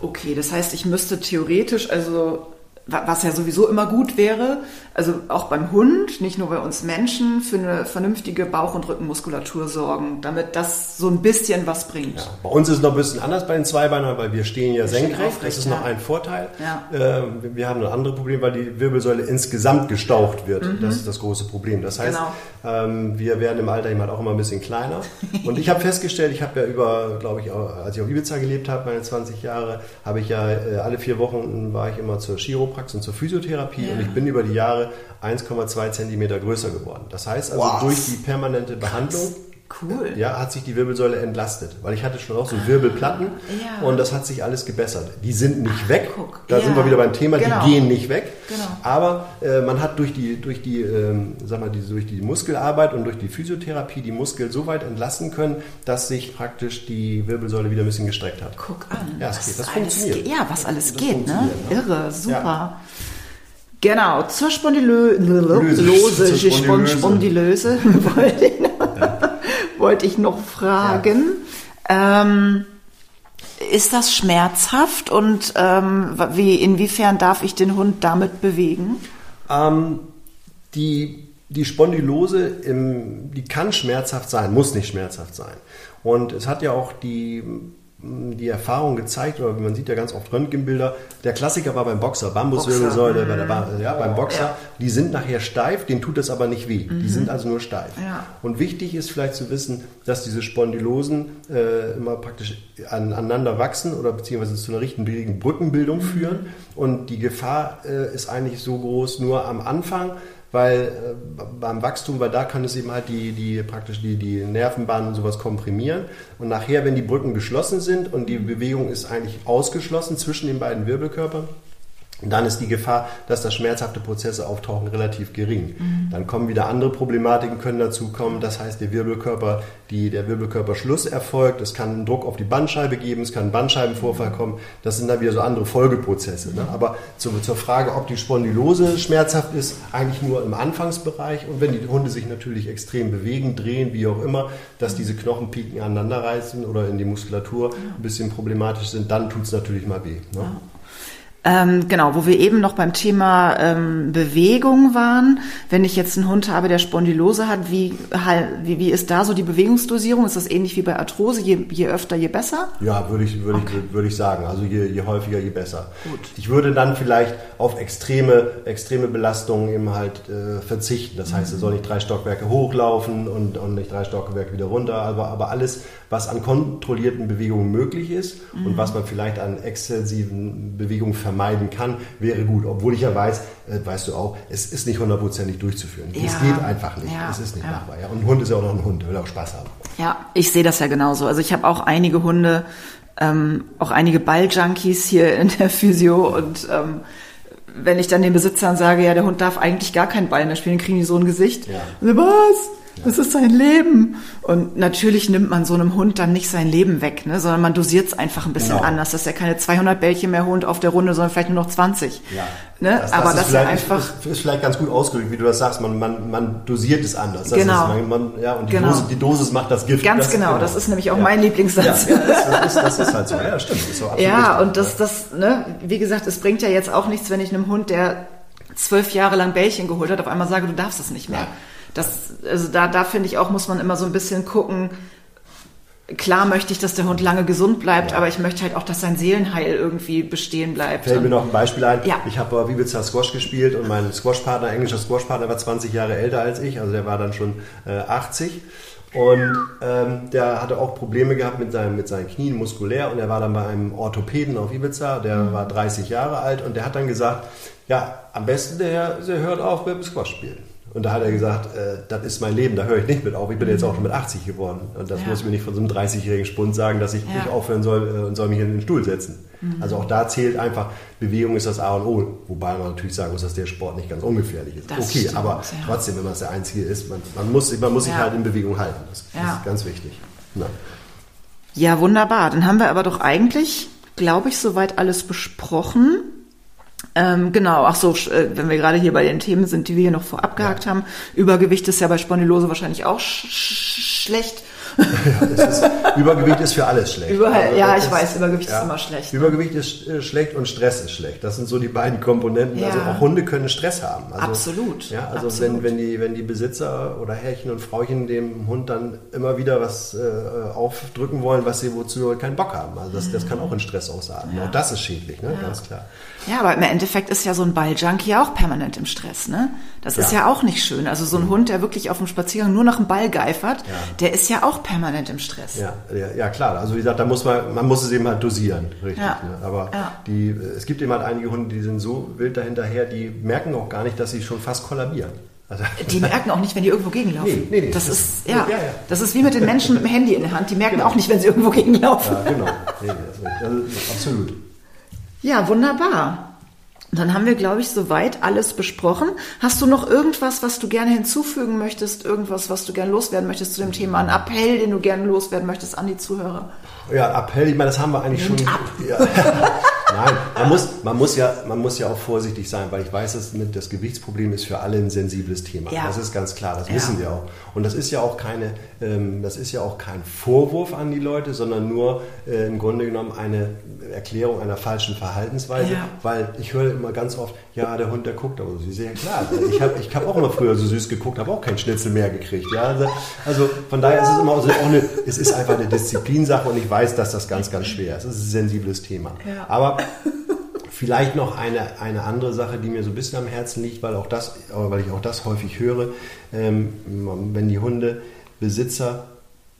Okay, das heißt, ich müsste theoretisch also was ja sowieso immer gut wäre, also auch beim Hund, nicht nur bei uns Menschen, für eine vernünftige Bauch- und Rückenmuskulatur sorgen, damit das so ein bisschen was bringt. Ja, bei uns ist es noch ein bisschen anders bei den Zweibeinern, weil wir stehen ja wir senkrecht, das ist ja. noch ein Vorteil. Ja. Ähm, wir haben ein anderes Problem, weil die Wirbelsäule insgesamt gestaucht wird. Mhm. Das ist das große Problem. Das heißt, genau. Ähm, wir werden im Alter halt auch immer ein bisschen kleiner. <laughs> Und ich habe festgestellt, ich habe ja über, glaube ich, als ich auf Ibiza gelebt habe, meine 20 Jahre, habe ich ja äh, alle vier Wochen war ich immer zur Chiropraktik Chiroprax und zur Physiotherapie und ich bin über die Jahre 1,2 Zentimeter größer geworden. Das heißt also wow. durch die permanente Behandlung Cool. Ja, hat sich die Wirbelsäule entlastet, weil ich hatte schon auch so Wirbelplatten ah, ja. und das hat sich alles gebessert. Die sind nicht Ach, weg. Guck. Da ja. sind wir wieder beim Thema, genau. die gehen nicht weg. Genau. Aber äh, man hat durch die, durch die, ähm, sag mal, die, durch die Muskelarbeit und durch die Physiotherapie die Muskeln so weit entlasten können, dass sich praktisch die Wirbelsäule wieder ein bisschen gestreckt hat. Guck an. Ja, es geht. Das funktioniert. Geht. Ja, was alles das geht, ne? ne? Irre, super. Ja. Genau, zur <laughs> wollte ich wollte ich noch fragen. Ja. Ähm, ist das schmerzhaft und ähm, wie, inwiefern darf ich den Hund damit bewegen? Ähm, die, die Spondylose, im, die kann schmerzhaft sein, muss nicht schmerzhaft sein. Und es hat ja auch die die Erfahrung gezeigt, oder man sieht ja ganz oft Röntgenbilder, der Klassiker war beim Boxer, Bambuswirbelsäule bei der, ja, beim Boxer, ja. die sind nachher steif, denen tut das aber nicht weh, mhm. die sind also nur steif. Ja. Und wichtig ist vielleicht zu wissen, dass diese Spondylosen äh, immer praktisch an, aneinander wachsen oder beziehungsweise zu einer richtigen Brückenbildung mhm. führen und die Gefahr äh, ist eigentlich so groß nur am Anfang, weil äh, beim Wachstum, weil da kann es eben halt die, die praktisch die, die Nervenbahnen und sowas komprimieren. Und nachher, wenn die Brücken geschlossen sind und die Bewegung ist eigentlich ausgeschlossen zwischen den beiden Wirbelkörpern, dann ist die Gefahr, dass da schmerzhafte Prozesse auftauchen, relativ gering. Mhm. Dann kommen wieder andere Problematiken, können dazu kommen. Das heißt, der Wirbelkörper, die, der Wirbelkörperschluss erfolgt. Es kann einen Druck auf die Bandscheibe geben, es kann ein Bandscheibenvorfall kommen. Das sind dann wieder so andere Folgeprozesse. Ne? Aber zur, zur Frage, ob die Spondylose schmerzhaft ist, eigentlich nur im Anfangsbereich. Und wenn die Hunde sich natürlich extrem bewegen, drehen, wie auch immer, dass diese Knochenpiken aneinander reißen oder in die Muskulatur ein bisschen problematisch sind, dann tut es natürlich mal weh. Ne? Ja. Ähm, genau, wo wir eben noch beim Thema ähm, Bewegung waren. Wenn ich jetzt einen Hund habe, der Spondylose hat, wie, wie, wie ist da so die Bewegungsdosierung? Ist das ähnlich wie bei Arthrose? Je, je öfter, je besser? Ja, würde ich, würde okay. ich, würde ich sagen. Also je, je häufiger, je besser. Gut. Ich würde dann vielleicht auf extreme, extreme Belastungen eben halt äh, verzichten. Das heißt, er soll nicht drei Stockwerke hochlaufen und, und nicht drei Stockwerke wieder runter. Aber, aber alles, was an kontrollierten Bewegungen möglich ist mhm. und was man vielleicht an exzessiven Bewegungen vermeidet, vermeiden kann, wäre gut. Obwohl ich ja weiß, äh, weißt du auch, es ist nicht hundertprozentig durchzuführen. Ja. Es geht einfach nicht. Ja. Es ist nicht ja. machbar. Ja. Und ein Hund ist ja auch noch ein Hund, will auch Spaß haben. Ja, ich sehe das ja genauso. Also ich habe auch einige Hunde, ähm, auch einige Balljunkies hier in der Physio und ähm, wenn ich dann den Besitzern sage, ja, der Hund darf eigentlich gar keinen Ball mehr spielen, kriegen die so ein Gesicht. Ja. Was? Das ist sein Leben. Und natürlich nimmt man so einem Hund dann nicht sein Leben weg, ne, sondern man dosiert es einfach ein bisschen genau. anders. Dass er keine 200 Bällchen mehr holt auf der Runde, sondern vielleicht nur noch 20. Ja. Ne? Das, das Aber das ist einfach. Ist, ist, vielleicht ganz gut ausgedrückt, wie du das sagst. Man, man, man dosiert es anders. Das genau. Ist, man, ja, und die, genau. Dosis, die Dosis macht das Gift. Ganz das, genau. genau. Das ist nämlich auch ja. mein Lieblingssatz. Ja, das, ist, ist halt so. Ja, stimmt. So ja, und das, das, ne, wie gesagt, es bringt ja jetzt auch nichts, wenn ich einem Hund, der zwölf Jahre lang Bällchen geholt hat, auf einmal sage, du darfst es nicht mehr. Ja. Das, also da, da finde ich auch, muss man immer so ein bisschen gucken. Klar möchte ich, dass der Hund lange gesund bleibt, ja. aber ich möchte halt auch, dass sein Seelenheil irgendwie bestehen bleibt. Fällt mir noch ein Beispiel ein. Ja. Ich habe bei Wiebitzer Squash gespielt und mein Squashpartner, englischer Squashpartner, war 20 Jahre älter als ich, also der war dann schon äh, 80. Und ähm, der hatte auch Probleme gehabt mit, seinem, mit seinen Knien muskulär und er war dann bei einem Orthopäden auf Ibiza, der mhm. war 30 Jahre alt und der hat dann gesagt, ja, am besten der, der hört auf mit dem Squash spielen. Und da hat er gesagt, äh, das ist mein Leben, da höre ich nicht mit auf. Ich bin jetzt auch schon mit 80 geworden. Und das ja. muss ich mir nicht von so einem 30-jährigen Spund sagen, dass ich ja. nicht aufhören soll äh, und soll mich in den Stuhl setzen. Mhm. Also auch da zählt einfach, Bewegung ist das A und O. Wobei man natürlich sagen muss, dass der Sport nicht ganz ungefährlich ist. Das okay, stimmt, aber ja. trotzdem, wenn man es der Einzige ist, man, man muss, man muss sich halt in Bewegung halten. Das, das ist ganz wichtig. Na. Ja, wunderbar. Dann haben wir aber doch eigentlich, glaube ich, soweit alles besprochen. Ähm, genau, ach so, äh, wenn wir gerade hier bei den Themen sind, die wir hier noch vorab gehakt ja. haben, Übergewicht ist ja bei Spondylose wahrscheinlich auch sch schlecht. Ja, ist, Übergewicht ist für alles schlecht. Über, also, ja, ich ist, weiß, Übergewicht ja, ist immer schlecht. Übergewicht ist äh, schlecht und Stress ist schlecht. Das sind so die beiden Komponenten. Ja. Also auch Hunde können Stress haben. Also, Absolut. Ja, also Absolut. Wenn, wenn, die, wenn die Besitzer oder Herrchen und Frauchen dem Hund dann immer wieder was äh, aufdrücken wollen, was sie wozu keinen Bock haben. Also das, das kann auch in Stress ausarten. Auch das ist schädlich, ne? ganz klar. Ja, aber im Endeffekt ist ja so ein Balljunkie auch permanent im Stress, ne? Das ja. ist ja auch nicht schön. Also so ein mhm. Hund, der wirklich auf dem Spaziergang nur nach dem Ball geifert, ja. der ist ja auch permanent im Stress. Ja, ja, ja, klar. Also wie gesagt, da muss man, man muss es eben halt dosieren, richtig. Ne? Aber die, es gibt eben halt einige Hunde, die sind so wild dahinterher, die merken auch gar nicht, dass sie schon fast kollabieren. Also, die merken auch nicht, wenn die irgendwo gegenlaufen. Nee, nee, nee. Das, das ist, ja, ja, ja, das ist wie mit den Menschen mit dem Handy in der Hand. Die merken genau. auch nicht, wenn sie irgendwo gegenlaufen. Ja, genau. Nee, das ist, absolut. Ja, wunderbar. Dann haben wir, glaube ich, soweit alles besprochen. Hast du noch irgendwas, was du gerne hinzufügen möchtest? Irgendwas, was du gerne loswerden möchtest zu dem Thema? Ein Appell, den du gerne loswerden möchtest an die Zuhörer? Ja, Appell, ich meine, das haben wir eigentlich Nimmt schon. Ab. <laughs> Ja. Nein, man muss, man, muss ja, man muss ja auch vorsichtig sein, weil ich weiß, dass das Gewichtsproblem ist für alle ein sensibles Thema. Ja. Das ist ganz klar, das ja. wissen wir auch. Und das ist ja auch keine, ähm, das ist ja auch kein Vorwurf an die Leute, sondern nur äh, im Grunde genommen eine Erklärung einer falschen Verhaltensweise, ja. weil ich höre immer ganz oft, ja, der Hund, der guckt aber so. Sehr klar, ich habe ich hab auch immer früher so süß geguckt, habe auch keinen Schnitzel mehr gekriegt. Ja? Also, also von daher ist es immer so, auch eine, es ist einfach eine Disziplinsache und ich weiß, dass das ganz, ganz schwer ist. Es ist ein sensibles Thema. Ja. Aber Vielleicht noch eine, eine andere Sache, die mir so ein bisschen am Herzen liegt, weil, auch das, weil ich auch das häufig höre, ähm, wenn die Hundebesitzer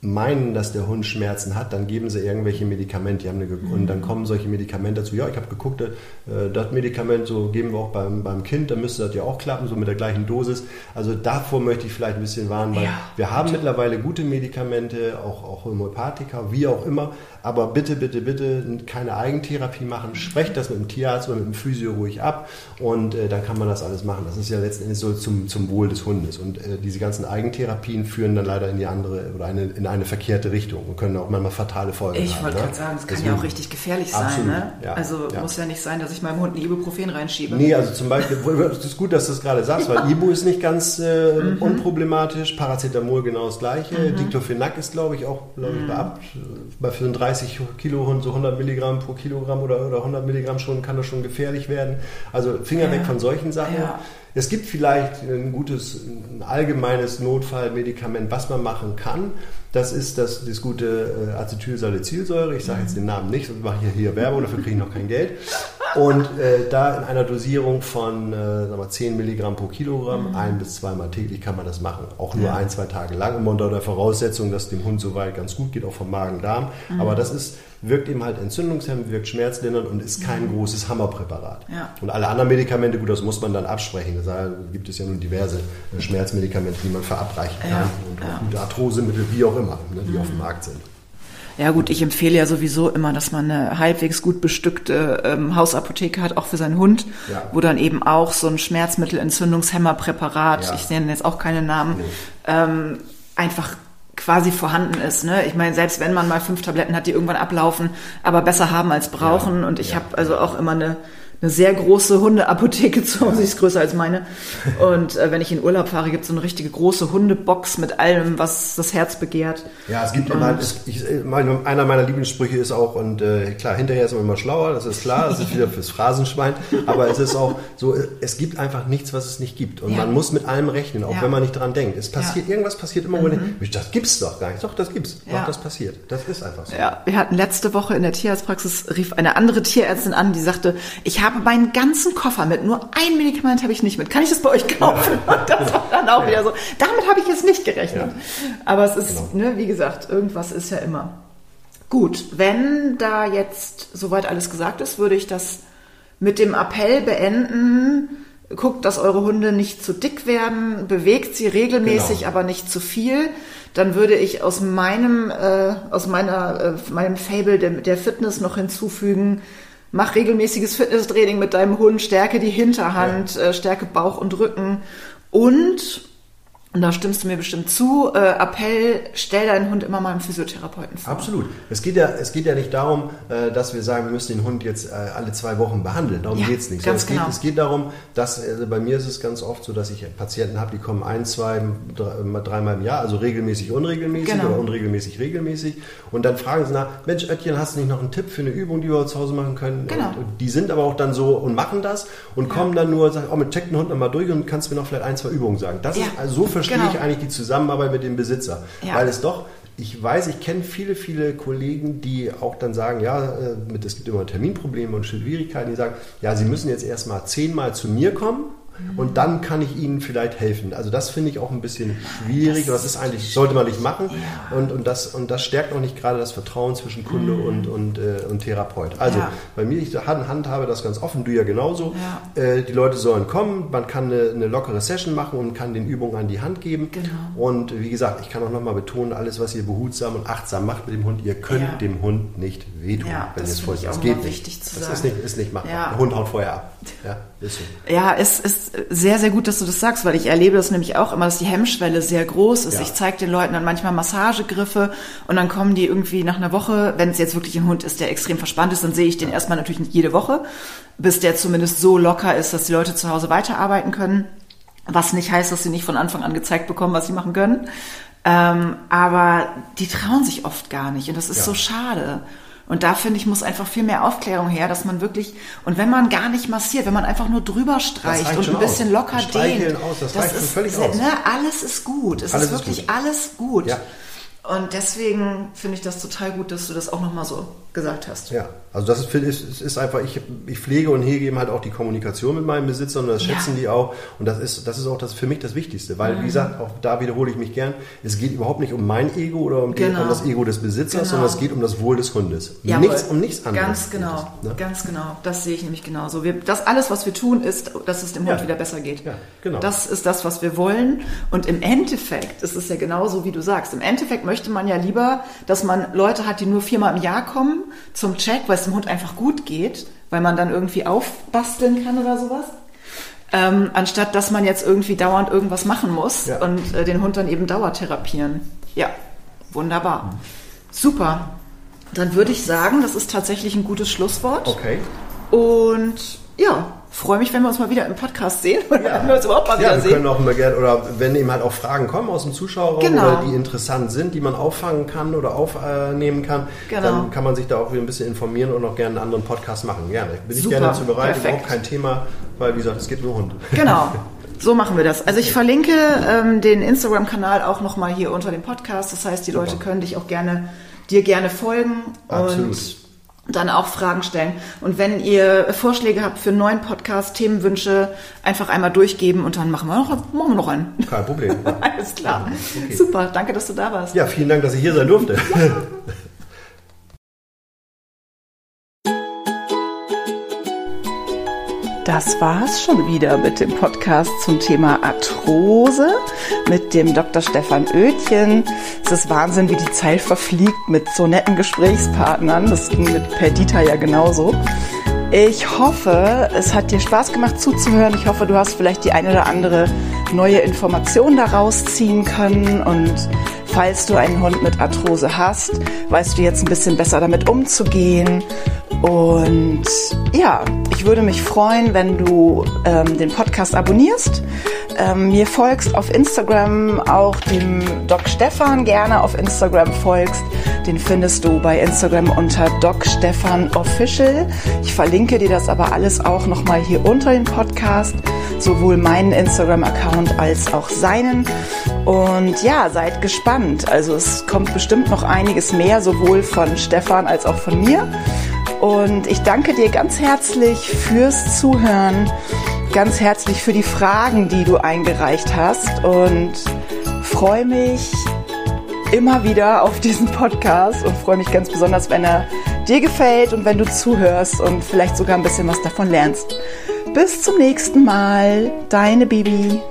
meinen, dass der Hund Schmerzen hat, dann geben sie irgendwelche Medikamente. Eine, mhm. Und dann kommen solche Medikamente dazu. Ja, ich habe geguckt, äh, das Medikament so geben wir auch beim, beim Kind, dann müsste das ja auch klappen, so mit der gleichen Dosis. Also davor möchte ich vielleicht ein bisschen warnen, weil ja, wir haben mittlerweile gute Medikamente, auch, auch Homöopathika, wie auch immer. Aber bitte, bitte, bitte keine Eigentherapie machen. Sprecht das mit dem Tierarzt oder mit dem Physio ruhig ab und äh, dann kann man das alles machen. Das ist ja letzten Endes so zum, zum Wohl des Hundes. Und äh, diese ganzen Eigentherapien führen dann leider in die andere oder eine, in in eine verkehrte Richtung und können auch manchmal fatale Folgen ich haben. Ich wollte ne? gerade sagen, das kann Deswegen, ja auch richtig gefährlich sein. Absolut, Ne? Ja, also ja. muss ja nicht sein, dass ich meinem Hund ein Ibuprofen reinschiebe. Nee, also zum Beispiel, es ist gut, dass du es gerade sagst, weil Ibu ist nicht ganz äh, mhm. unproblematisch, Paracetamol genau das gleiche, mhm. Diclofenac ist glaube ich auch glaube ich, mhm. bei, ab, bei 35 Kilo Hund so 100 Milligramm pro Kilogramm oder, oder 100 Milligramm schon kann das schon gefährlich werden. Also Finger ja. weg von solchen Sachen. Ja. Es gibt vielleicht ein gutes, ein allgemeines Notfallmedikament, was man machen kann. Das ist das, das gute äh, Acetylsalicylsäure. Ich sage jetzt den Namen nicht, sonst mache ich hier Werbung, dafür kriege ich noch kein Geld. Und äh, da in einer Dosierung von äh, sagen wir, 10 Milligramm pro Kilogramm, mhm. ein bis zweimal täglich kann man das machen. Auch nur ja. ein, zwei Tage lang, immer unter der Voraussetzung, dass dem Hund soweit ganz gut geht, auch vom Magen-Darm. Mhm. Aber das ist wirkt eben halt entzündungshemmend, wirkt schmerzlindernd und ist kein mhm. großes Hammerpräparat. Ja. Und alle anderen Medikamente, gut, das muss man dann absprechen. Da gibt es ja nun diverse äh, Schmerzmedikamente, die man verabreichen kann. Ja. Und auch gute Arthrosemittel, wie auch immer, ne, die mhm. auf dem Markt sind. Ja gut, ich empfehle ja sowieso immer, dass man eine halbwegs gut bestückte ähm, Hausapotheke hat, auch für seinen Hund, ja. wo dann eben auch so ein Schmerzmittel-Entzündungshemmerpräparat, ja. ich nenne jetzt auch keine Namen, nee. ähm, einfach quasi vorhanden ist. Ne? Ich meine, selbst wenn man mal fünf Tabletten hat, die irgendwann ablaufen, aber besser haben als brauchen. Ja, und ich ja. habe also auch immer eine eine sehr große Hundeapotheke zu Hause, die ist größer als meine. Und äh, wenn ich in Urlaub fahre, gibt es so eine richtige große Hundebox mit allem, was das Herz begehrt. Ja, es gibt immer, ich, einer meiner Lieblingssprüche ist auch, und äh, klar, hinterher ist man immer schlauer, das ist klar, das ist wieder fürs Phrasenschwein, aber es ist auch so, es gibt einfach nichts, was es nicht gibt. Und ja. man muss mit allem rechnen, auch ja. wenn man nicht dran denkt. Es passiert, ja. irgendwas passiert immer, mhm. wo das gibt's doch gar nicht. Doch, das gibt's. Doch, das passiert. Das ist einfach so. Ja, wir hatten letzte Woche in der Tierarztpraxis, rief eine andere Tierärztin an, die sagte, ich habe habe meinen ganzen Koffer mit, nur ein Medikament habe ich nicht mit. Kann ich das bei euch kaufen? das war dann auch wieder so. Damit habe ich jetzt nicht gerechnet. Aber es ist, genau. ne, wie gesagt, irgendwas ist ja immer. Gut, wenn da jetzt soweit alles gesagt ist, würde ich das mit dem Appell beenden. Guckt, dass eure Hunde nicht zu dick werden, bewegt sie regelmäßig, genau. aber nicht zu viel. Dann würde ich aus meinem, äh, aus meiner, äh, meinem Fable der, der Fitness noch hinzufügen, mach regelmäßiges Fitnesstraining mit deinem Hund, stärke die Hinterhand, ja. äh, stärke Bauch und Rücken und und da stimmst du mir bestimmt zu. Äh, Appell, stell deinen Hund immer mal einem Physiotherapeuten vor. Absolut. Es geht ja, es geht ja nicht darum, äh, dass wir sagen, wir müssen den Hund jetzt äh, alle zwei Wochen behandeln. Darum ja, geht es nicht. Ganz es, genau. geht, es geht darum, dass also bei mir ist es ganz oft so, dass ich Patienten habe, die kommen ein, zwei, drei, dreimal im Jahr, also regelmäßig, unregelmäßig genau. oder unregelmäßig, regelmäßig. Und dann fragen sie nach, Mensch, Oetjen, hast du nicht noch einen Tipp für eine Übung, die wir zu Hause machen können? Genau. Und, und die sind aber auch dann so und machen das und ja. kommen dann nur, sagen, oh, mit check den Hund nochmal durch und kannst mir noch vielleicht ein, zwei Übungen sagen. Das ja. ist also so verstehe genau. ich eigentlich die Zusammenarbeit mit dem Besitzer. Ja. Weil es doch, ich weiß, ich kenne viele, viele Kollegen, die auch dann sagen, ja, äh, es gibt immer Terminprobleme und Schwierigkeiten, die sagen, ja, sie müssen jetzt erstmal zehnmal zu mir kommen und dann kann ich ihnen vielleicht helfen. Also das finde ich auch ein bisschen schwierig. Das, das ist eigentlich, sollte man nicht machen. Ja. Und, und, das, und das stärkt auch nicht gerade das Vertrauen zwischen Kunde mhm. und, und, äh, und Therapeut. Also ja. bei mir, ich handhabe das ganz offen, du ja genauso. Ja. Äh, die Leute sollen kommen, man kann eine, eine, lockere Session machen und kann den Übungen an die Hand geben. Genau. Und wie gesagt, ich kann auch nochmal betonen, alles, was ihr behutsam und achtsam macht mit dem Hund, ihr könnt dem Hund nicht wehtun, wenn es vorher Das geht nicht. das sagen. ist nicht, ist nicht machbar. Der Hund haut vorher ab. <laughs> Ja, ist so. ja es ist sehr, sehr gut, dass du das sagst, weil ich erlebe das nämlich auch immer, dass die Hemmschwelle sehr groß ist. Ja. Ich zeige den Leuten dann manchmal Massagegriffe und dann kommen die irgendwie nach einer Woche, wenn es jetzt wirklich ein Hund ist, der extrem verspannt ist, dann sehe ich den erstmal natürlich nicht jede Woche, bis der zumindest so locker ist, dass die Leute zu Hause weiterarbeiten können. Was nicht heißt, dass sie nicht von Anfang an gezeigt bekommen, was sie machen können. Ähm, aber die trauen sich oft gar nicht und das ist ja. so schade. Und da finde ich, muss einfach viel mehr Aufklärung her, dass man wirklich, und wenn man gar nicht massiert, wenn man einfach nur drüber streicht und ein bisschen aus. locker dehnt, aus, das, das reicht ist, völlig aus. Ne, alles ist gut. Es alles ist wirklich ist gut. alles gut. Ja. Und deswegen finde ich das total gut, dass du das auch nochmal so gesagt hast. Ja, also das ist, ist, einfach, ich, ich pflege und hege eben halt auch die Kommunikation mit meinen Besitzern und das schätzen ja. die auch. Und das ist, das ist auch das für mich das Wichtigste, weil, mhm. wie gesagt, auch da wiederhole ich mich gern, es geht überhaupt nicht um mein Ego oder um, genau. die, um das Ego des Besitzers, genau. sondern es geht um das Wohl des Hundes. Jawohl. Nichts, um nichts anderes. Ganz genau, ne? ganz genau. Das sehe ich nämlich genauso. Wir, das alles, was wir tun, ist, dass es dem Hund ja. wieder besser geht. Ja, genau. Das ist das, was wir wollen. Und im Endeffekt ist es ja genauso, wie du sagst. Im Endeffekt möchte man ja lieber, dass man Leute hat, die nur viermal im Jahr kommen zum Check, weil es dem Hund einfach gut geht, weil man dann irgendwie aufbasteln kann oder sowas. Ähm, anstatt dass man jetzt irgendwie dauernd irgendwas machen muss ja. und äh, den Hund dann eben dauertherapieren. Ja, Wunderbar. Super. Dann würde ich sagen, das ist tatsächlich ein gutes Schlusswort. Okay. Und ja, freue mich, wenn wir uns mal wieder im Podcast sehen <laughs> oder Ja. wenn wir uns überhaupt mal Ja, wieder wir sehen. können auch immer gerne, oder wenn eben halt auch Fragen kommen aus dem Zuschauerraum Genau. oder die interessant sind, die man auffangen kann oder aufnehmen kann, Genau. dann kann man sich da auch wieder ein bisschen informieren und auch gerne einen anderen Podcast machen. Gerne. Bin ich Super, gerne dazu bereit, perfekt. überhaupt kein Thema, weil wie gesagt, es geht um Hund. Genau. <laughs> So machen wir das. Also ich verlinke ähm, den Instagram-Kanal auch nochmal hier unter dem Podcast. Das heißt, die Super. Leute können dich auch gerne, dir gerne folgen Absolut. und dann auch Fragen stellen. Und wenn ihr Vorschläge habt für einen neuen Podcast, Themenwünsche, einfach einmal durchgeben und dann machen wir noch, machen wir noch einen. Kein Problem. Ja. <laughs> Alles klar. Okay. Super, danke, dass du da warst. ja, vielen Dank, dass ich hier sein durfte. Das war's schon wieder mit dem Podcast zum Thema Arthrose mit dem Dr. Stefan Oetjen. Es ist Wahnsinn, wie die Zeit verfliegt mit so netten Gesprächspartnern. Das ging mit Perdita ja genauso. Ich hoffe, es hat dir Spaß gemacht zuzuhören. Ich hoffe, du hast vielleicht die eine oder andere neue Information daraus ziehen können und falls du einen Hund mit Arthrose hast, weißt du jetzt ein bisschen besser damit umzugehen. Und ja, ich würde mich freuen, wenn du ähm, den Podcast abonnierst, ähm, mir folgst auf Instagram, auch dem Doc Stefan gerne auf Instagram folgst. Den findest du bei Instagram unter Doc Stefan Official. Ich verlinke dir das aber alles auch nochmal hier unter dem Podcast, sowohl meinen Instagram-Account als auch seinen. Und ja, seid gespannt. Also es kommt bestimmt noch einiges mehr, sowohl von Stefan als auch von mir. Und ich danke dir ganz herzlich fürs Zuhören, ganz herzlich für die Fragen, die du eingereicht hast und freue mich immer wieder auf diesen Podcast und freue mich ganz besonders, wenn er dir gefällt und wenn du zuhörst und vielleicht sogar ein bisschen was davon lernst. Bis zum nächsten Mal, deine Bibi.